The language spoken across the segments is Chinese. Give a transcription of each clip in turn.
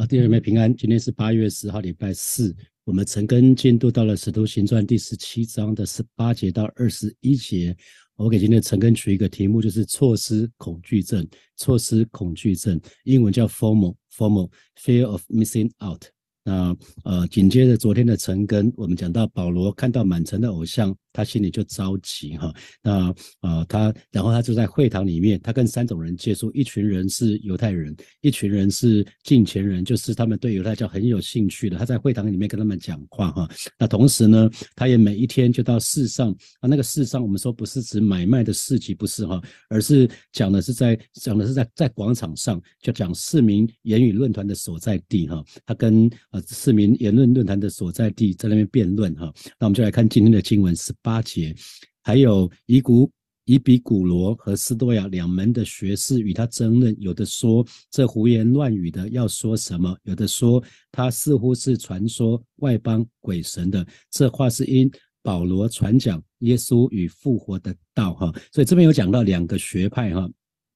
啊，弟兄姊妹平安。今天是八月十号，礼拜四。我们陈根进度到了《使徒行传》第十七章的十八节到二十一节。我给今天陈根取一个题目，就是错失恐惧症。错失恐惧症，英文叫 “formal formal fear of Missing Out。那呃，紧接着昨天的陈根，我们讲到保罗看到满城的偶像。他心里就着急哈，那啊他，然后他就在会堂里面，他跟三种人接触，一群人是犹太人，一群人是近前人，就是他们对犹太教很有兴趣的。他在会堂里面跟他们讲话哈，那同时呢，他也每一天就到市上啊，那个市上我们说不是指买卖的市集，不是哈，而是讲的是在讲的是在在广场上，就讲市民言语论坛的所在地哈，他跟呃市民言论论坛的所在地在那边辩论哈，那我们就来看今天的经文是。八节，还有以古以比古罗和斯多亚两门的学士与他争论，有的说这胡言乱语的要说什么，有的说他似乎是传说外邦鬼神的，这话是因保罗传讲耶稣与复活的道哈，所以这边有讲到两个学派哈，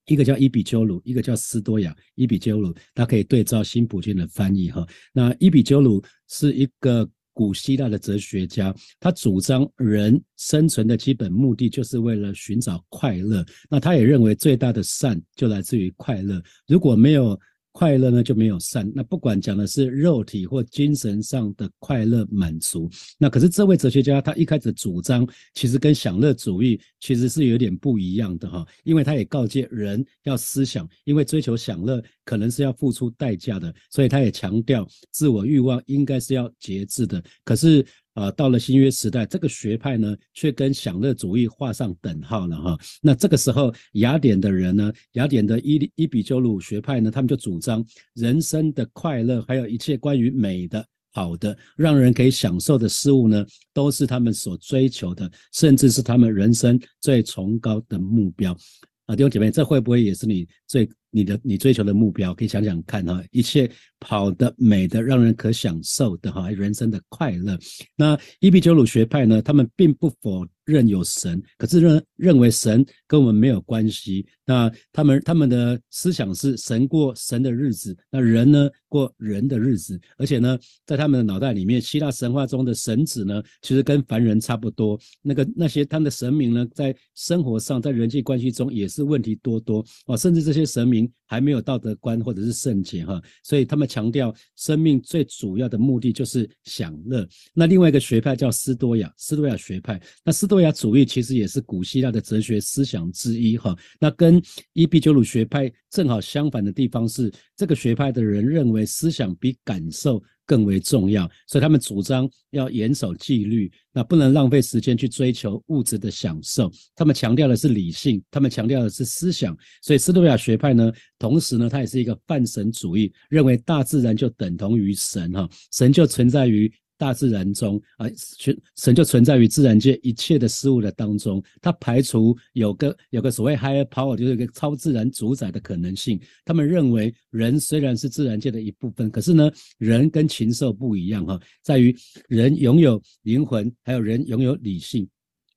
一个叫伊比鸠鲁，一个叫斯多亚。伊比鸠鲁，大家可以对照新普京的翻译哈，那伊比鸠鲁是一个。古希腊的哲学家，他主张人生存的基本目的就是为了寻找快乐。那他也认为最大的善就来自于快乐。如果没有快乐呢就没有善，那不管讲的是肉体或精神上的快乐满足，那可是这位哲学家他一开始主张其实跟享乐主义其实是有点不一样的哈，因为他也告诫人要思想，因为追求享乐可能是要付出代价的，所以他也强调自我欲望应该是要节制的，可是。啊，到了新约时代，这个学派呢，却跟享乐主义画上等号了哈。那这个时候，雅典的人呢，雅典的伊伊比鸠鲁学派呢，他们就主张人生的快乐，还有一切关于美的、好的、让人可以享受的事物呢，都是他们所追求的，甚至是他们人生最崇高的目标。啊，弟兄姐妹，这会不会也是你最？你的你追求的目标，可以想想看哈，一切好的、美的、让人可享受的哈，人生的快乐。那伊比鸠鲁学派呢，他们并不否认有神，可是认认为神跟我们没有关系。那他们他们的思想是神过神的日子，那人呢过人的日子。而且呢，在他们的脑袋里面，希腊神话中的神子呢，其实跟凡人差不多。那个那些他们的神明呢，在生活上，在人际关系中也是问题多多哦，甚至这些神明。还没有道德观或者是圣洁哈，所以他们强调生命最主要的目的就是享乐。那另外一个学派叫斯多亚，斯多亚学派。那斯多亚主义其实也是古希腊的哲学思想之一哈。那跟伊壁鸠鲁学派正好相反的地方是，这个学派的人认为思想比感受。更为重要，所以他们主张要严守纪律，那不能浪费时间去追求物质的享受。他们强调的是理性，他们强调的是思想。所以斯多亚学派呢，同时呢，它也是一个泛神主义，认为大自然就等同于神哈，神就存在于。大自然中啊，神神就存在于自然界一切的事物的当中，它排除有个有个所谓 higher power，就是一个超自然主宰的可能性。他们认为人虽然是自然界的一部分，可是呢，人跟禽兽不一样哈，在于人拥有灵魂，还有人拥有理性。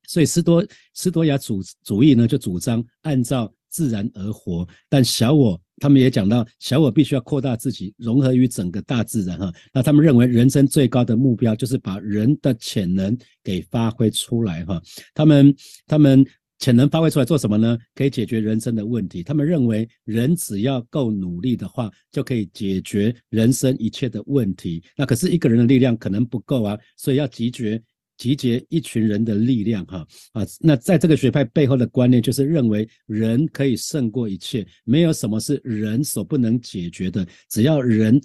所以斯多斯多亚主主义呢，就主张按照自然而活，但小我。他们也讲到，小我必须要扩大自己，融合于整个大自然哈。那他们认为，人生最高的目标就是把人的潜能给发挥出来哈。他们他们潜能发挥出来做什么呢？可以解决人生的问题。他们认为，人只要够努力的话，就可以解决人生一切的问题。那可是一个人的力量可能不够啊，所以要集结。集结一群人的力量，哈啊，那在这个学派背后的观念就是认为人可以胜过一切，没有什么是人所不能解决的，只要人。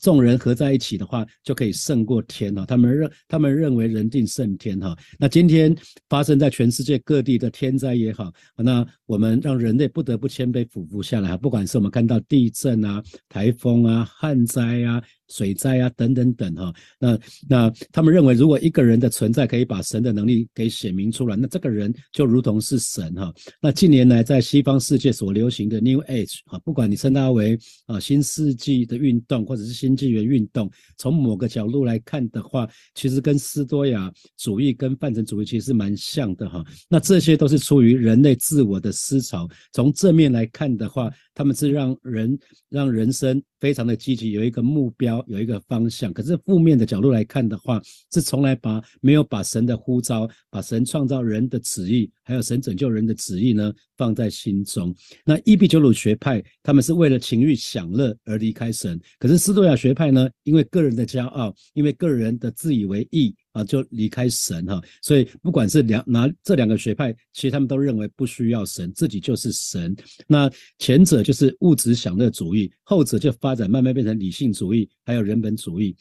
众人合在一起的话，就可以胜过天哈。他们认他们认为人定胜天哈。那今天发生在全世界各地的天灾也好，那我们让人类不得不谦卑俯伏下来不管是我们看到地震啊、台风啊、旱灾啊、水灾啊等等等哈。那那他们认为，如果一个人的存在可以把神的能力给显明出来，那这个人就如同是神哈。那近年来在西方世界所流行的 New Age 啊，不管你称它为啊新世纪的运动，或者是新纪元运动，从某个角度来看的话，其实跟斯多亚主义、跟范神主义其实是蛮像的哈。那这些都是出于人类自我的思潮。从正面来看的话，他们是让人让人生。非常的积极，有一个目标，有一个方向。可是负面的角度来看的话，是从来把没有把神的呼召、把神创造人的旨意，还有神拯救人的旨意呢放在心中。那伊壁鸠鲁学派他们是为了情欲享乐而离开神，可是斯多亚学派呢，因为个人的骄傲，因为个人的自以为意。啊，就离开神哈，所以不管是两哪这两个学派，其实他们都认为不需要神，自己就是神。那前者就是物质享乐主义，后者就发展慢慢变成理性主义，还有人本主义。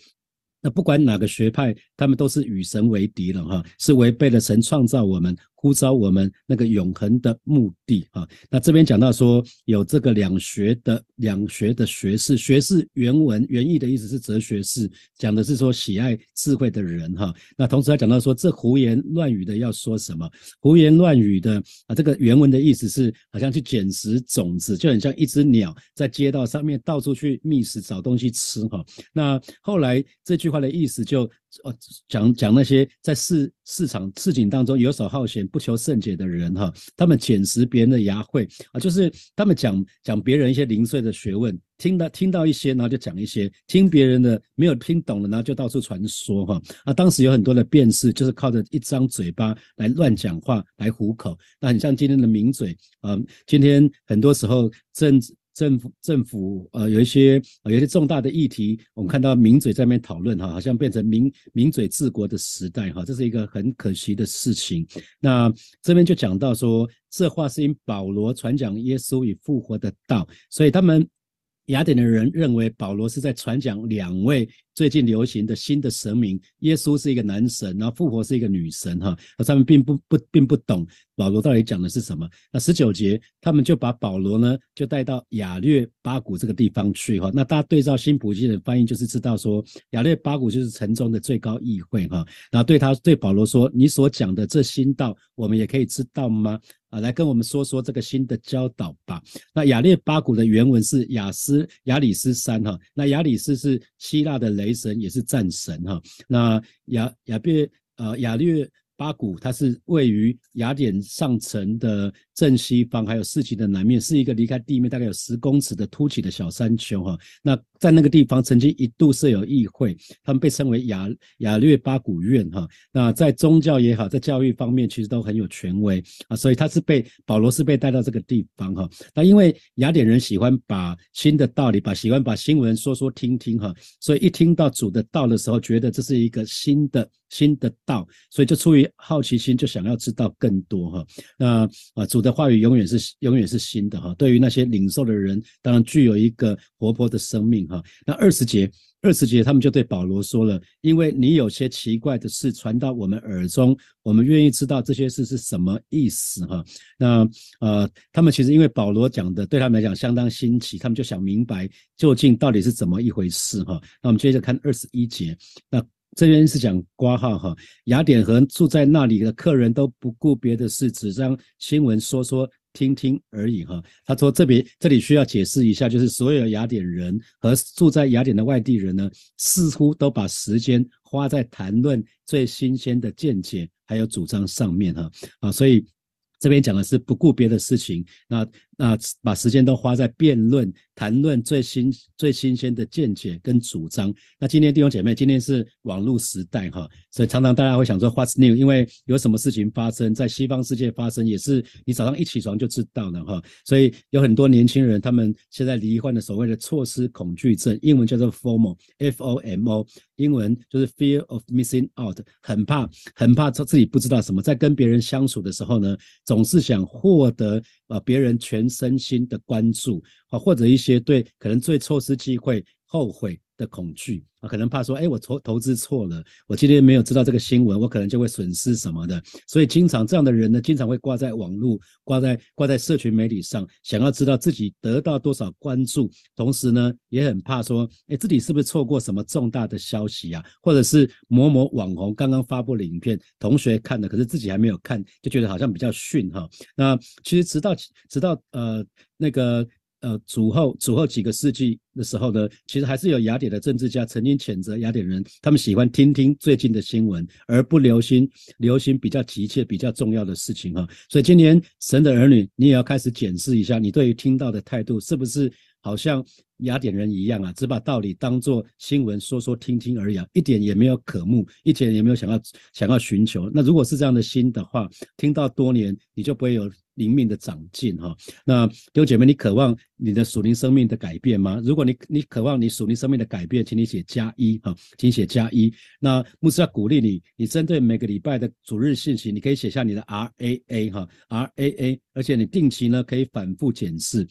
那不管哪个学派，他们都是与神为敌了哈，是违背了神创造我们。呼召我们那个永恒的目的啊！那这边讲到说有这个两学的两学的学士，学士原文原意的意思是哲学士，讲的是说喜爱智慧的人哈。那同时还讲到说这胡言乱语的要说什么？胡言乱语的啊，这个原文的意思是好像去捡拾种子，就很像一只鸟在街道上面到处去觅食找东西吃哈。那后来这句话的意思就。呃，讲讲那些在市市场市井当中游手好闲、不求甚解的人哈，他们捡拾别人的牙慧啊，就是他们讲讲别人一些零碎的学问，听到听到一些，然后就讲一些，听别人的没有听懂了，然后就到处传说哈。啊，当时有很多的辩士，就是靠着一张嘴巴来乱讲话来糊口。那很像今天的名嘴啊，今天很多时候政治。政府政府呃有一些有一些重大的议题，我们看到名嘴在那边讨论哈，好像变成名名嘴治国的时代哈，这是一个很可惜的事情。那这边就讲到说，这话是因保罗传讲耶稣与复活的道，所以他们。雅典的人认为保罗是在传讲两位最近流行的新的神明，耶稣是一个男神，然后复活是一个女神，哈，那他们并不不并不懂保罗到底讲的是什么。那十九节，他们就把保罗呢就带到亚略巴谷这个地方去，哈。那大家对照新普京的翻译，就是知道说亚略巴谷就是城中的最高议会，哈。然后对他对保罗说：“你所讲的这新道，我们也可以知道吗？”啊，来跟我们说说这个新的教导吧。那亚列巴谷的原文是雅斯雅里斯山哈，那雅里斯是希腊的雷雷神，也是战神哈。那雅雅别呃雅略。巴谷，它是位于雅典上层的正西方，还有市集的南面，是一个离开地面大概有十公尺的凸起的小山丘哈。那在那个地方曾经一度设有议会，他们被称为雅雅略巴谷院哈。那在宗教也好，在教育方面其实都很有权威啊，所以他是被保罗是被带到这个地方哈。那因为雅典人喜欢把新的道理，把喜欢把新闻说说听听哈，所以一听到主的道的时候，觉得这是一个新的。新的道，所以就出于好奇心，就想要知道更多哈。那啊，主的话语永远是永远是新的哈。对于那些领受的人，当然具有一个活泼的生命哈。那二十节，二十节他们就对保罗说了：，因为你有些奇怪的事传到我们耳中，我们愿意知道这些事是什么意思哈。那呃，他们其实因为保罗讲的对他们来讲相当新奇，他们就想明白究竟到底是怎么一回事哈。那我们接着看二十一节，那。这边是讲挂号哈，雅典和住在那里的客人都不顾别的事，只将新闻说说听听而已哈。他说这边这里需要解释一下，就是所有雅典人和住在雅典的外地人呢，似乎都把时间花在谈论最新鲜的见解还有主张上面哈啊，所以这边讲的是不顾别的事情那。那把时间都花在辩论、谈论最新、最新鲜的见解跟主张。那今天弟兄姐妹，今天是网络时代哈，所以常常大家会想说 What's new？因为有什么事情发生在西方世界发生，也是你早上一起床就知道了哈。所以有很多年轻人，他们现在罹患的所谓的错失恐惧症，英文叫做 FOMO，F-O-M-O，英文就是 Fear of Missing Out，很怕、很怕自己不知道什么，在跟别人相处的时候呢，总是想获得呃别人全。身心的关注啊，或者一些对可能最错失机会后悔的恐惧。啊，可能怕说，哎，我投投资错了，我今天没有知道这个新闻，我可能就会损失什么的。所以，经常这样的人呢，经常会挂在网络、挂在挂在社群媒体上，想要知道自己得到多少关注，同时呢，也很怕说，哎，自己是不是错过什么重大的消息啊？或者是某某网红刚刚发布了影片，同学看了，可是自己还没有看，就觉得好像比较逊哈。那其实直到直到呃那个。呃，主后主后几个世纪的时候呢，其实还是有雅典的政治家曾经谴责雅典人，他们喜欢听听最近的新闻，而不留心留心比较急切、比较重要的事情哈。所以今年神的儿女，你也要开始检视一下，你对于听到的态度是不是好像雅典人一样啊，只把道理当做新闻说说听听而已啊，一点也没有渴慕，一点也没有想要想要寻求。那如果是这样的心的话，听到多年，你就不会有灵命的长进哈。那弟兄姐妹，你渴望你的属灵生命的改变吗？如果你你渴望你属灵生命的改变，请你写加一哈，请写加一。那牧师要鼓励你，你针对每个礼拜的主日信息，你可以写下你的 R A A 哈，R A A，而且你定期呢可以反复检视。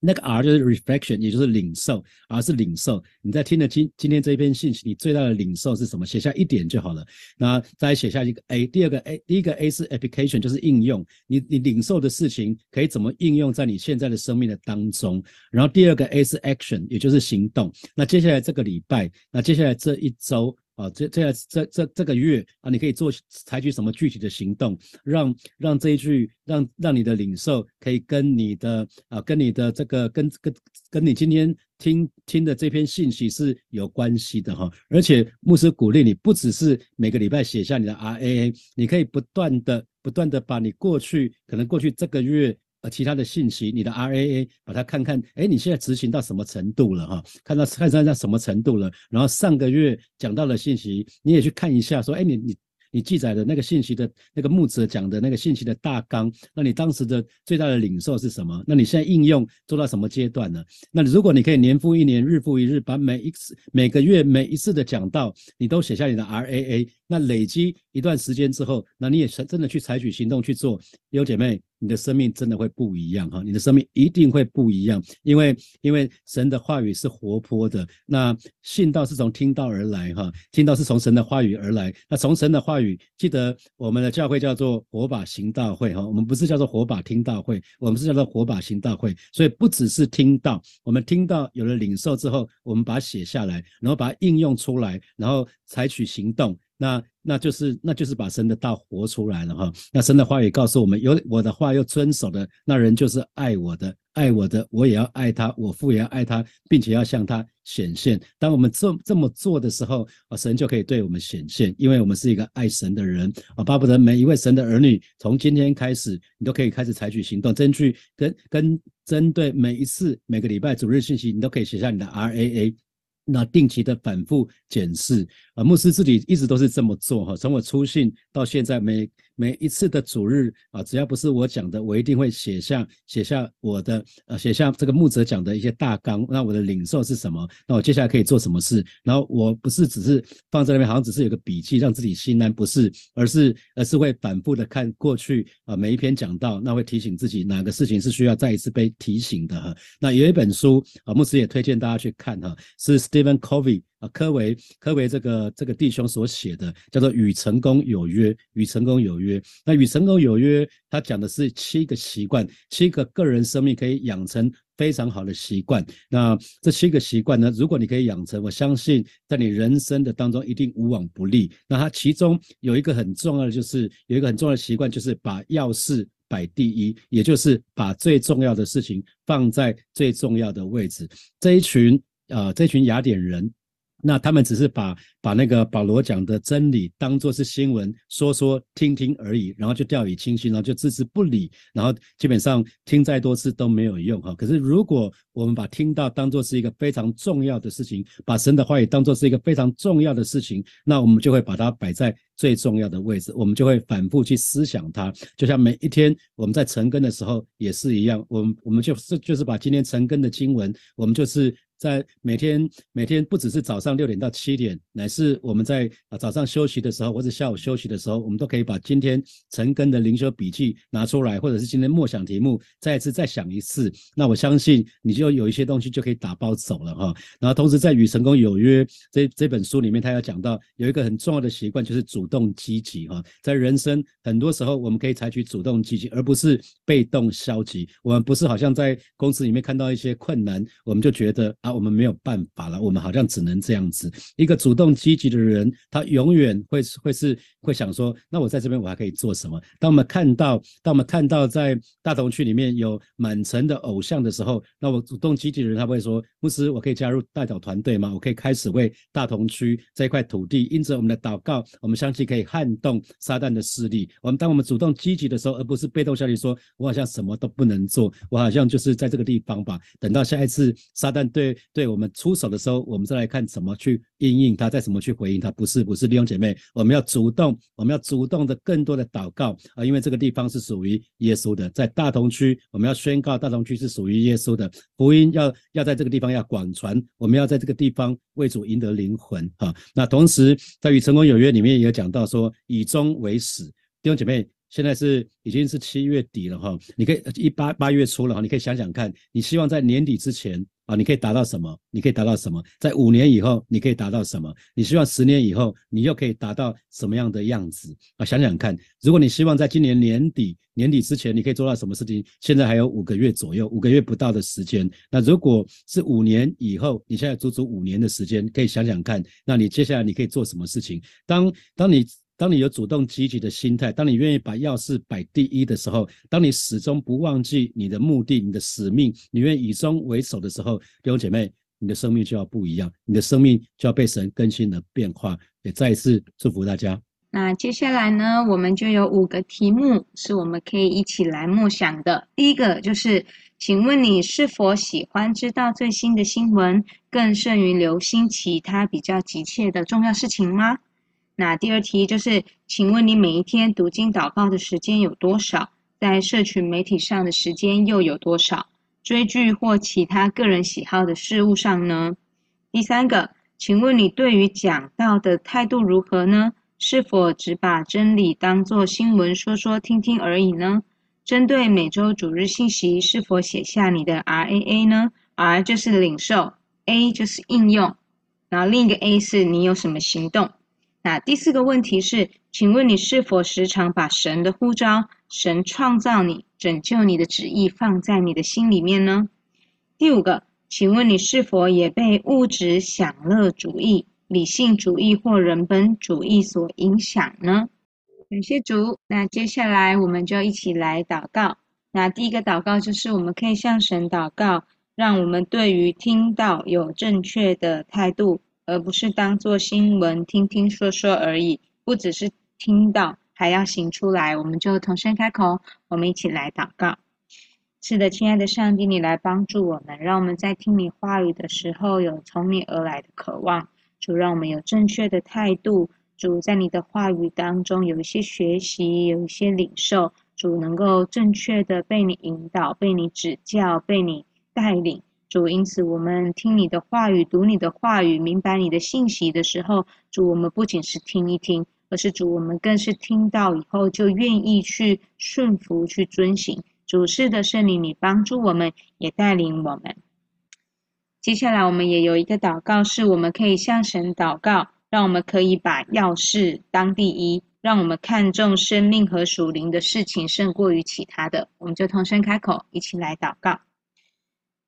那个 R 就是 reflection，也就是领受，R 是领受。你在听的今今天这一篇信息，你最大的领受是什么？写下一点就好了。那再写下一个 A，第二个 A，第一个 A 是 application，就是应用。你你领受的事情可以怎么应用在你现在的生命的当中？然后第二个 A 是 action，也就是行动。那接下来这个礼拜，那接下来这一周。啊，这这这这这个月啊，你可以做采取什么具体的行动，让让这一句让让你的领受可以跟你的啊跟你的这个跟跟跟你今天听听的这篇信息是有关系的哈。而且牧师鼓励你，不只是每个礼拜写下你的 R A A，你可以不断的不断的把你过去可能过去这个月。呃，其他的信息，你的 R A A，把它看看，哎，你现在执行到什么程度了哈？看到看到到什么程度了？然后上个月讲到的信息，你也去看一下，说，哎，你你你记载的那个信息的那个木子讲的那个信息的大纲，那你当时的最大的领受是什么？那你现在应用做到什么阶段呢？那如果你可以年复一年，日复一日，把每一次每个月每一次的讲到，你都写下你的 R A A。那累积一段时间之后，那你也真的去采取行动去做，有姐妹，你的生命真的会不一样哈！你的生命一定会不一样，因为因为神的话语是活泼的。那信道是从听到而来哈，听到是从神的话语而来。那从神的话语，记得我们的教会叫做火把行道会哈，我们不是叫做火把听道会，我们是叫做火把行道会。所以不只是听到，我们听到有了领受之后，我们把它写下来，然后把它应用出来，然后采取行动。那那就是那就是把神的道活出来了哈。那神的话语告诉我们，有我的话又遵守的那人就是爱我的，爱我的我也要爱他，我父也要爱他，并且要向他显现。当我们这这么做的时候，啊，神就可以对我们显现，因为我们是一个爱神的人啊。巴不得每一位神的儿女，从今天开始，你都可以开始采取行动，争取跟跟针对每一次每个礼拜主日信息，你都可以写下你的 R A A。那定期的反复检视啊，牧师自己一直都是这么做哈。从我出信到现在，每每每一次的主日啊，只要不是我讲的，我一定会写下写下我的呃，写下这个牧者讲的一些大纲。那我的领受是什么？那我接下来可以做什么事？然后我不是只是放在那边，好像只是有个笔记让自己心安，不是，而是而是会反复的看过去啊，每一篇讲到，那会提醒自己哪个事情是需要再一次被提醒的哈。那有一本书啊，牧师也推荐大家去看哈，是。Stephen Covey 啊，科维科维这个这个弟兄所写的叫做《与成功有约》，与成功有约。那与成功有约，他讲的是七个习惯，七个个人生命可以养成非常好的习惯。那这七个习惯呢，如果你可以养成，我相信在你人生的当中一定无往不利。那它其中有一个很重要的，就是有一个很重要的习惯，就是把要事摆第一，也就是把最重要的事情放在最重要的位置。这一群。呃，这群雅典人，那他们只是把。把那个保罗讲的真理当做是新闻说说听听而已，然后就掉以轻心，然后就置之不理，然后基本上听再多次都没有用哈。可是如果我们把听到当做是一个非常重要的事情，把神的话语当做是一个非常重要的事情，那我们就会把它摆在最重要的位置，我们就会反复去思想它。就像每一天我们在晨更的时候也是一样，我们我们就是就是把今天晨更的经文，我们就是在每天每天不只是早上六点到七点乃。是我们在啊早上休息的时候，或者下午休息的时候，我们都可以把今天晨更的灵修笔记拿出来，或者是今天默想题目再一次再想一次。那我相信你就有一些东西就可以打包走了哈。然后同时在《与成功有约》这这本书里面，他要讲到有一个很重要的习惯，就是主动积极哈。在人生很多时候，我们可以采取主动积极，而不是被动消极。我们不是好像在公司里面看到一些困难，我们就觉得啊。我们没有办法了，我们好像只能这样子。一个主动积极的人，他永远会会是会想说，那我在这边我还可以做什么？当我们看到，当我们看到在大同区里面有满城的偶像的时候，那我主动积极的人他会说，牧师，我可以加入代表团队吗？我可以开始为大同区这一块土地，因着我们的祷告，我们相信可以撼动撒旦的势力。我们当我们主动积极的时候，而不是被动消息说，我好像什么都不能做，我好像就是在这个地方吧。等到下一次撒旦对对我们出手的时候，我们再来看怎么去应应他，再怎么去回应他。不是不是，弟兄姐妹，我们要主动，我们要主动的更多的祷告啊，因为这个地方是属于耶稣的，在大同区，我们要宣告大同区是属于耶稣的福音，要要在这个地方要广传，我们要在这个地方为主赢得灵魂啊。那同时在与成功有约里面也有讲到说，以终为始，弟兄姐妹。现在是已经是七月底了哈，你可以一八八月初了哈，你可以想想看，你希望在年底之前啊，你可以达到什么？你可以达到什么？在五年以后，你可以达到什么？你希望十年以后，你又可以达到什么样的样子啊？想想看，如果你希望在今年年底年底之前，你可以做到什么事情？现在还有五个月左右，五个月不到的时间。那如果是五年以后，你现在足足五年的时间，可以想想看，那你接下来你可以做什么事情？当当你。当你有主动积极的心态，当你愿意把要事摆第一的时候，当你始终不忘记你的目的、你的使命，你愿意以终为首的时候，弟兄姐妹，你的生命就要不一样，你的生命就要被神更新的变化。也再一次祝福大家。那接下来呢，我们就有五个题目是我们可以一起来默想的。第一个就是，请问你是否喜欢知道最新的新闻，更胜于留心其他比较急切的重要事情吗？那第二题就是，请问你每一天读经祷告的时间有多少？在社群媒体上的时间又有多少？追剧或其他个人喜好的事物上呢？第三个，请问你对于讲道的态度如何呢？是否只把真理当作新闻说说听听而已呢？针对每周主日信息，是否写下你的 R A A 呢？R 就是领受，A 就是应用，然后另一个 A 是你有什么行动？那第四个问题是，请问你是否时常把神的呼召、神创造你、拯救你的旨意放在你的心里面呢？第五个，请问你是否也被物质享乐主义、理性主义或人本主义所影响呢？感谢主。那接下来我们就一起来祷告。那第一个祷告就是我们可以向神祷告，让我们对于听到有正确的态度。而不是当做新闻听听说说而已，不只是听到，还要行出来。我们就同声开口，我们一起来祷告。是的，亲爱的上帝，你来帮助我们，让我们在听你话语的时候有从你而来的渴望。主，让我们有正确的态度。主，在你的话语当中有一些学习，有一些领受。主，能够正确的被你引导，被你指教，被你带领。主，因此我们听你的话语，读你的话语，明白你的信息的时候，主，我们不仅是听一听，而是主，我们更是听到以后就愿意去顺服、去遵行。主是的圣灵，你帮助我们，也带领我们。接下来，我们也有一个祷告，是我们可以向神祷告，让我们可以把要事当第一，让我们看重生命和属灵的事情胜过于其他的。我们就同声开口，一起来祷告。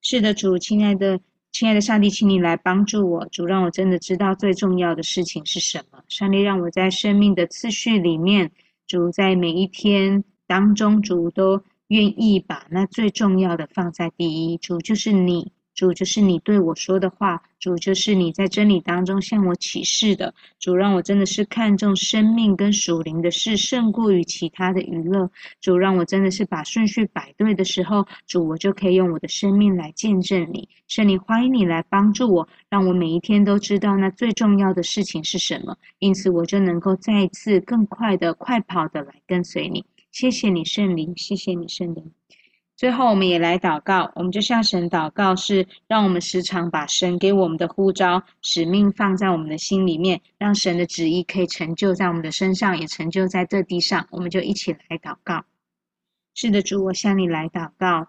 是的，主，亲爱的，亲爱的上帝，请你来帮助我，主，让我真的知道最重要的事情是什么。上帝让我在生命的次序里面，主在每一天当中，主都愿意把那最重要的放在第一。主就是你。主就是你对我说的话，主就是你在真理当中向我启示的。主让我真的是看重生命跟属灵的事胜过于其他的娱乐。主让我真的是把顺序摆对的时候，主我就可以用我的生命来见证你。圣灵欢迎你来帮助我，让我每一天都知道那最重要的事情是什么，因此我就能够再一次更快的快跑的来跟随你。谢谢你圣灵，谢谢你圣灵。最后，我们也来祷告，我们就向神祷告，是让我们时常把神给我们的呼召、使命放在我们的心里面，让神的旨意可以成就在我们的身上，也成就在这地上。我们就一起来祷告。是的，主，我向你来祷告。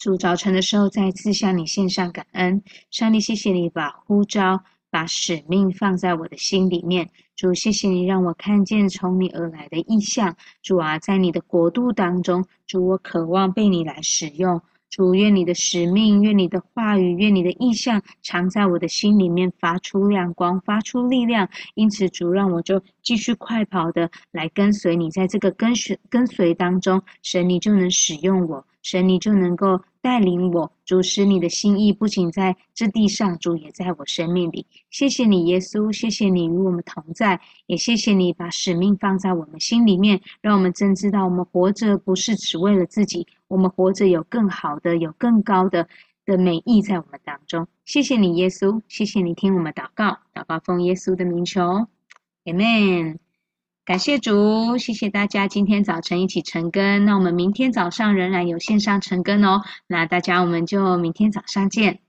主，早晨的时候再次向你献上感恩，上帝，谢谢你把呼召。把使命放在我的心里面，主，谢谢你让我看见从你而来的意象。主啊，在你的国度当中，主，我渴望被你来使用。主，愿你的使命，愿你的话语，愿你的意象常在我的心里面，发出亮光，发出力量。因此，主让我就继续快跑的来跟随你，在这个跟随跟随当中，神你就能使用我。神，你就能够带领我，主使你的心意不仅在这地上，主也在我生命里。谢谢你，耶稣，谢谢你与我们同在，也谢谢你把使命放在我们心里面，让我们真知道我们活着不是只为了自己，我们活着有更好的、有更高的的美意在我们当中。谢谢你，耶稣，谢谢你听我们祷告，祷告奉耶稣的名求，Amen。感谢主，谢谢大家今天早晨一起晨更。那我们明天早上仍然有线上晨更哦。那大家我们就明天早上见。